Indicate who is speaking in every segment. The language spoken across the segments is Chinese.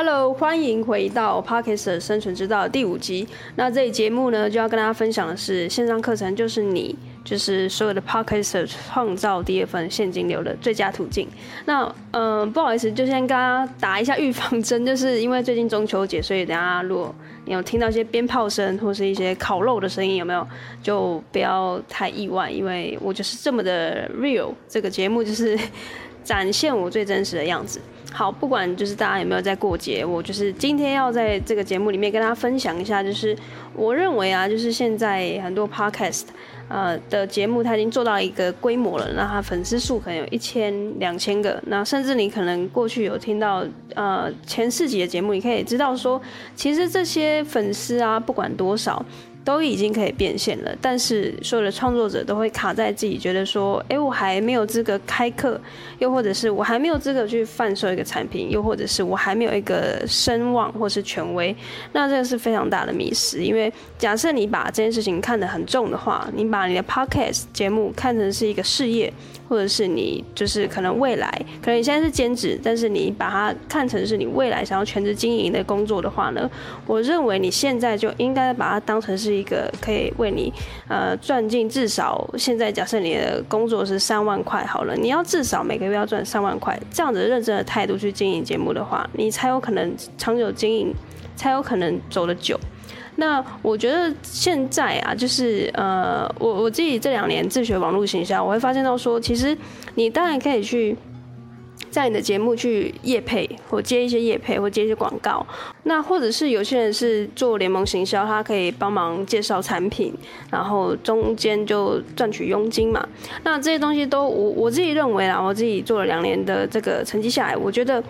Speaker 1: Hello，欢迎回到 Podcast 生存之道第五集。那这一节目呢，就要跟大家分享的是线上课程，就是你，就是所有的 Podcast 创造第二份现金流的最佳途径。那嗯、不好意思，就先跟大家打一下预防针，就是因为最近中秋节，所以等下如果你有听到一些鞭炮声或是一些烤肉的声音，有没有？就不要太意外，因为我就是这么的 real。这个节目就是展现我最真实的样子。好，不管就是大家有没有在过节，我就是今天要在这个节目里面跟大家分享一下，就是我认为啊，就是现在很多 podcast 呃的节目，它已经做到一个规模了，那它粉丝数可能有一千、两千个，那甚至你可能过去有听到呃前四集的节目，你可以知道说，其实这些粉丝啊，不管多少。都已经可以变现了，但是所有的创作者都会卡在自己觉得说，哎，我还没有资格开课，又或者是我还没有资格去贩售一个产品，又或者是我还没有一个声望或是权威，那这个是非常大的迷失。因为假设你把这件事情看得很重的话，你把你的 podcast 节目看成是一个事业。或者是你就是可能未来，可能你现在是兼职，但是你把它看成是你未来想要全职经营的工作的话呢，我认为你现在就应该把它当成是一个可以为你呃赚进至少现在假设你的工作是三万块好了，你要至少每个月要赚三万块，这样子认真的态度去经营节目的话，你才有可能长久经营，才有可能走得久。那我觉得现在啊，就是呃，我我自己这两年自学网络行销，我会发现到说，其实你当然可以去在你的节目去业配，或接一些业配，或接一些广告。那或者是有些人是做联盟行销，他可以帮忙介绍产品，然后中间就赚取佣金嘛。那这些东西都我我自己认为啊，我自己做了两年的这个成绩下来，我觉得。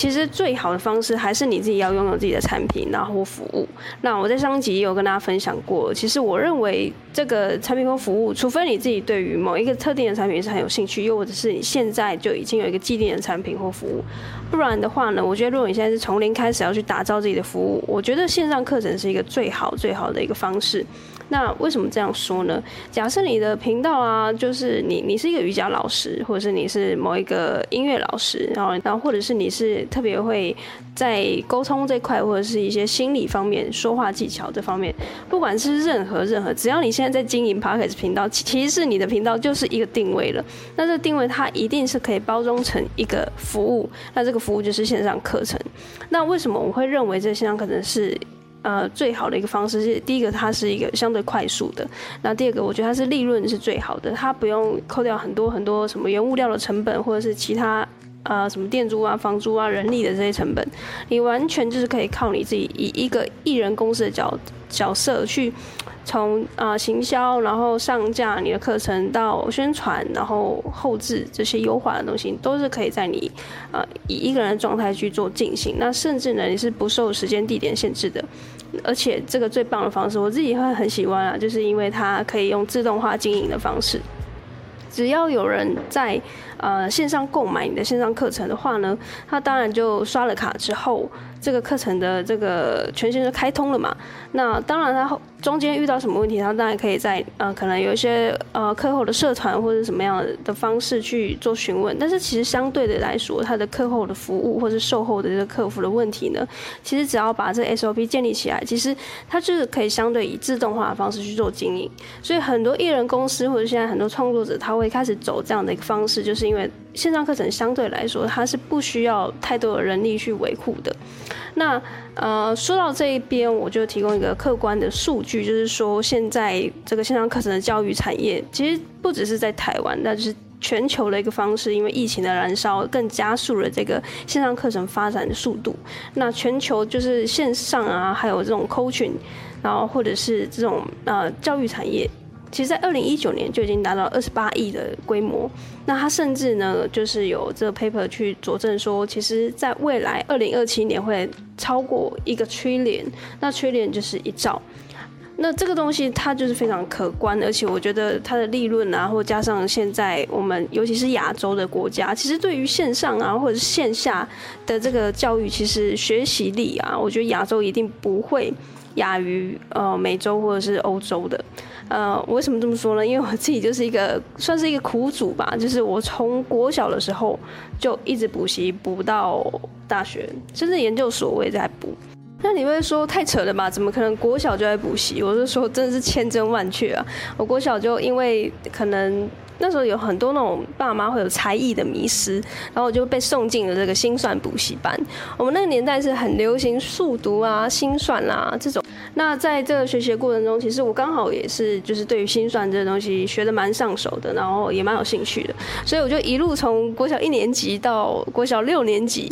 Speaker 1: 其实最好的方式还是你自己要拥有自己的产品，然后服务。那我在上集也有跟大家分享过，其实我认为这个产品或服务，除非你自己对于某一个特定的产品是很有兴趣，又或者是你现在就已经有一个既定的产品或服务，不然的话呢，我觉得如果你现在是从零开始要去打造自己的服务，我觉得线上课程是一个最好最好的一个方式。那为什么这样说呢？假设你的频道啊，就是你你是一个瑜伽老师，或者是你是某一个音乐老师，然后然后或者是你是特别会在沟通这块，或者是一些心理方面、说话技巧这方面，不管是任何任何，只要你现在在经营 Podcast 频道，其实是你的频道就是一个定位了。那这个定位它一定是可以包装成一个服务，那这个服务就是线上课程。那为什么我会认为这线上课程是？呃，最好的一个方式是，第一个它是一个相对快速的，那第二个我觉得它是利润是最好的，它不用扣掉很多很多什么原物料的成本，或者是其他呃什么店租啊、房租啊、人力的这些成本，你完全就是可以靠你自己以一个艺人公司的角角色去。从啊、行销，然后上架你的课程到宣传，然后后置这些优化的东西，都是可以在你呃以一个人的状态去做进行。那甚至呢，你是不受时间地点限制的。而且这个最棒的方式，我自己会很喜欢啊，就是因为它可以用自动化经营的方式，只要有人在呃线上购买你的线上课程的话呢，他当然就刷了卡之后，这个课程的这个权限就开通了嘛。那当然，他中间遇到什么问题，他当然可以在呃，可能有一些呃课后的社团或者什么样的方式去做询问。但是其实相对的来说，他的课后的服务或者售后的这个客服的问题呢，其实只要把这 SOP 建立起来，其实它就是可以相对以自动化的方式去做经营。所以很多艺人公司或者现在很多创作者，他会开始走这样的一个方式，就是因为线上课程相对来说，它是不需要太多的人力去维护的。那呃，说到这一边，我就提供一个客观的数据，就是说现在这个线上课程的教育产业，其实不只是在台湾，那就是全球的一个方式。因为疫情的燃烧，更加速了这个线上课程发展的速度。那全球就是线上啊，还有这种 coaching，然后或者是这种呃教育产业。其实，在二零一九年就已经达到二十八亿的规模。那它甚至呢，就是有这个 paper 去佐证说，其实在未来二零二七年会超过一个 trillion。那 trillion 就是一兆。那这个东西它就是非常可观，而且我觉得它的利润啊，或加上现在我们尤其是亚洲的国家，其实对于线上啊或者是线下的这个教育，其实学习力啊，我觉得亚洲一定不会亚于呃美洲或者是欧洲的。呃，为什么这么说呢？因为我自己就是一个算是一个苦主吧，就是我从国小的时候就一直补习补到大学，甚至研究所我也在补。那你会说太扯了吧？怎么可能国小就在补习？我是说真的是千真万确啊！我国小就因为可能那时候有很多那种爸妈会有才艺的迷思，然后我就被送进了这个心算补习班。我们那个年代是很流行数独啊、心算啊这种。那在这个学习的过程中，其实我刚好也是就是对于心算这个东西学得蛮上手的，然后也蛮有兴趣的，所以我就一路从国小一年级到国小六年级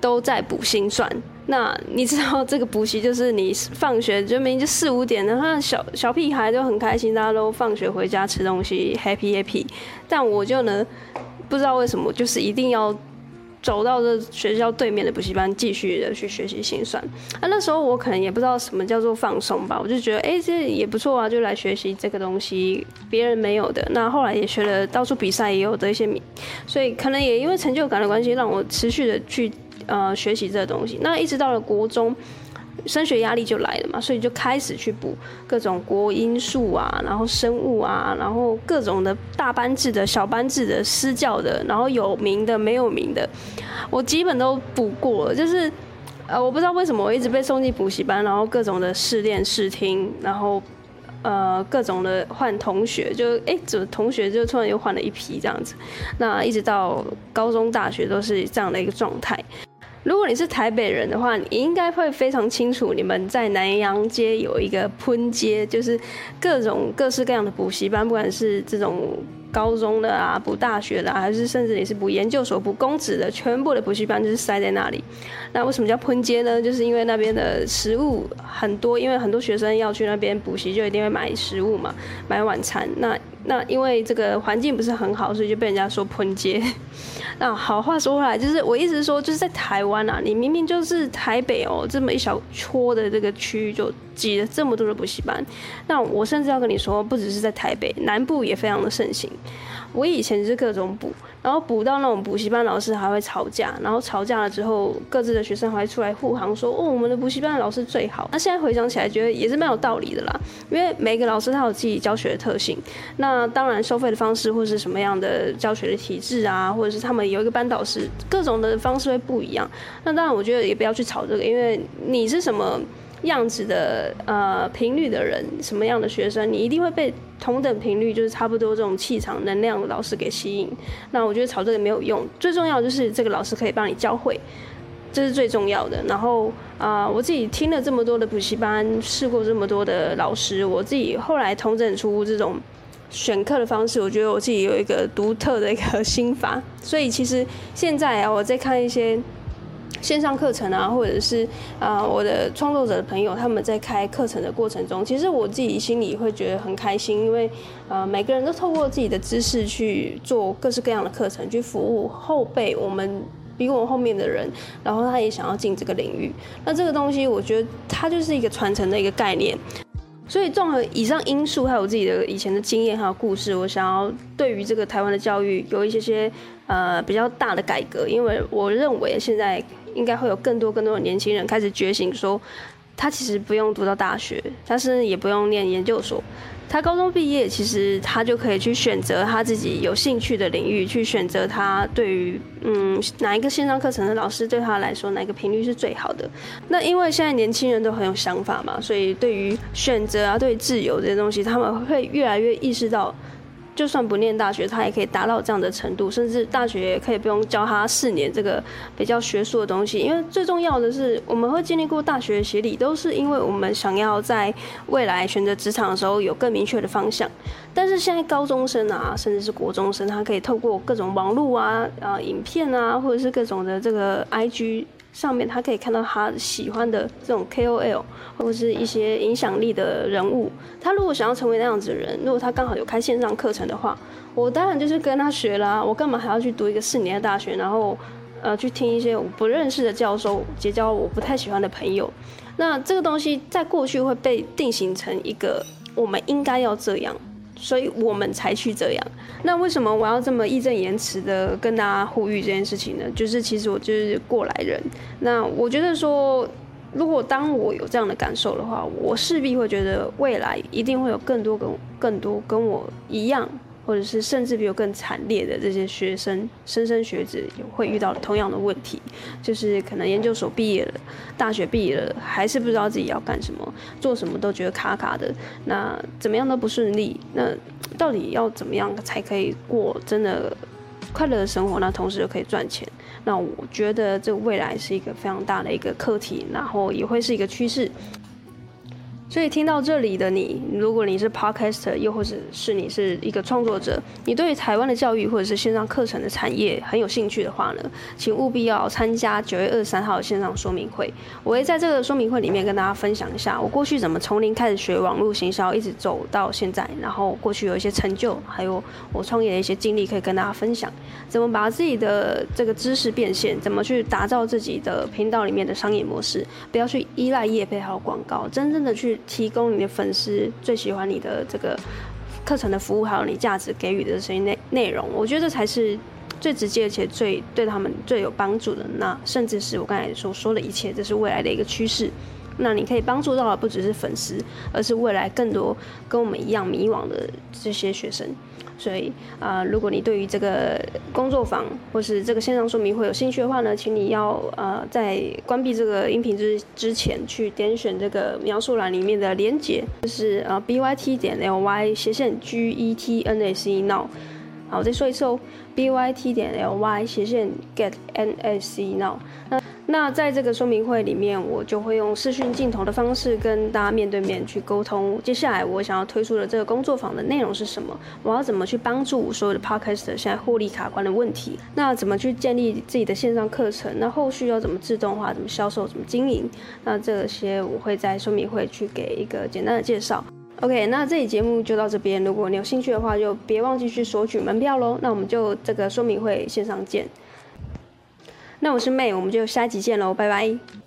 Speaker 1: 都在补心算。那你知道这个补习就是你放学就明明就四五点，然后小小屁孩都很开心，大家都放学回家吃东西，happy happy。但我就呢，不知道为什么，就是一定要走到这学校对面的补习班，继续的去学习心算。啊，那时候我可能也不知道什么叫做放松吧，我就觉得哎，这也不错啊，就来学习这个东西，别人没有的。那后来也学了，到处比赛也有得一些名，所以可能也因为成就感的关系，让我持续的去。呃，学习这个东西，那一直到了国中，升学压力就来了嘛，所以就开始去补各种国英数啊，然后生物啊，然后各种的大班制的、小班制的、私教的，然后有名的、没有名的，我基本都补过了。就是呃，我不知道为什么我一直被送进补习班，然后各种的试练、试听，然后呃，各种的换同学，就哎，怎么同学就突然又换了一批这样子？那一直到高中、大学都是这样的一个状态。如果你是台北人的话，你应该会非常清楚，你们在南洋街有一个喷街，就是各种各式各样的补习班，不管是这种。高中的啊，补大学的，还是甚至你是补研究所、补公职的，全部的补习班就是塞在那里。那为什么叫喷街呢？就是因为那边的食物很多，因为很多学生要去那边补习，就一定会买食物嘛，买晚餐。那那因为这个环境不是很好，所以就被人家说喷街。那好，话说回来，就是我意思是说，就是在台湾啊，你明明就是台北哦，这么一小撮的这个区域就。挤了这么多的补习班，那我甚至要跟你说，不只是在台北，南部也非常的盛行。我以前是各种补，然后补到那种补习班老师还会吵架，然后吵架了之后，各自的学生还会出来护航说，哦，我们的补习班的老师最好。那现在回想起来，觉得也是蛮有道理的啦，因为每个老师他有自己教学的特性，那当然收费的方式或是什么样的教学的体制啊，或者是他们有一个班导师，各种的方式会不一样。那当然，我觉得也不要去吵这个，因为你是什么。样子的呃频率的人，什么样的学生，你一定会被同等频率，就是差不多这种气场能量的老师给吸引。那我觉得吵这个没有用，最重要就是这个老师可以帮你教会，这是最重要的。然后啊、我自己听了这么多的补习班，试过这么多的老师，我自己后来统整出这种选课的方式，我觉得我自己有一个独特的一个心法。所以其实现在啊，我在看一些。线上课程啊，或者是啊、呃，我的创作者的朋友他们在开课程的过程中，其实我自己心里会觉得很开心，因为呃，每个人都透过自己的知识去做各式各样的课程，去服务后辈，我们比我们后面的人，然后他也想要进这个领域。那这个东西，我觉得它就是一个传承的一个概念。所以综合以上因素，还有自己的以前的经验还有故事，我想要对于这个台湾的教育有一些些呃比较大的改革，因为我认为现在。应该会有更多更多的年轻人开始觉醒，说他其实不用读到大学，他是也不用念研究所，他高中毕业其实他就可以去选择他自己有兴趣的领域，去选择他对于嗯哪一个线上课程的老师对他来说哪个频率是最好的。那因为现在年轻人都很有想法嘛，所以对于选择啊，对自由这些东西，他们会越来越意识到。就算不念大学，他也可以达到这样的程度，甚至大学也可以不用教他四年这个比较学术的东西。因为最重要的是，我们会经历过大学的洗礼，都是因为我们想要在未来选择职场的时候有更明确的方向。但是现在高中生啊，甚至是国中生，他可以透过各种网络啊、啊影片啊，或者是各种的这个 IG。上面他可以看到他喜欢的这种 KOL 或者是一些影响力的人物。他如果想要成为那样子的人，如果他刚好有开线上课程的话，我当然就是跟他学啦。我干嘛还要去读一个四年的大学，然后呃去听一些我不认识的教授结交我不太喜欢的朋友？那这个东西在过去会被定型成一个我们应该要这样。所以我们才去这样。那为什么我要这么义正言辞的跟大家呼吁这件事情呢？就是其实我就是过来人。那我觉得说，如果当我有这样的感受的话，我势必会觉得未来一定会有更多跟更多跟我一样或者是甚至比我更惨烈的这些学生、莘莘学子，也会遇到同样的问题，就是可能研究所毕业了，大学毕业了，还是不知道自己要干什么，做什么都觉得卡卡的，那怎么样都不顺利，那到底要怎么样才可以过真的快乐的生活？那同时又可以赚钱？那我觉得这未来是一个非常大的一个课题，然后也会是一个趋势。所以听到这里的你，如果你是 podcaster，又或者是你是一个创作者，你对台湾的教育或者是线上课程的产业很有兴趣的话呢，请务必要参加九月二十三号的线上说明会。我会在这个说明会里面跟大家分享一下我过去怎么从零开始学网络行销，一直走到现在，然后过去有一些成就，还有我创业的一些经历可以跟大家分享，怎么把自己的这个知识变现，怎么去打造自己的频道里面的商业模式，不要去依赖业配还有广告，真正的去。提供你的粉丝最喜欢你的这个课程的服务，还有你价值给予的这些内内容，我觉得这才是最直接且最对他们最有帮助的。那甚至是我刚才所说的一切，这是未来的一个趋势。那你可以帮助到的不只是粉丝，而是未来更多跟我们一样迷惘的这些学生。所以啊、如果你对于这个工作坊或是这个线上说明会有兴趣的话呢，请你要呃在关闭这个音频之之前去点选这个描述栏里面的连结，就是呃 b y t 点 l y 斜线 g e t n a c now。好，我再说一次哦，b y t 点 l y 斜线 get n a c now。那那在这个说明会里面，我就会用视讯镜头的方式跟大家面对面去沟通。接下来我想要推出的这个工作坊的内容是什么？我要怎么去帮助所有的 Podcaster 现在获利卡关的问题？那怎么去建立自己的线上课程？那后续要怎么自动化？怎么销售？怎么经营？那这些我会在说明会去给一个简单的介绍。OK，那这期节目就到这边。如果你有兴趣的话，就别忘记去索取门票喽。那我们就这个说明会线上见。那我是妹我们就下一集见喽，拜拜。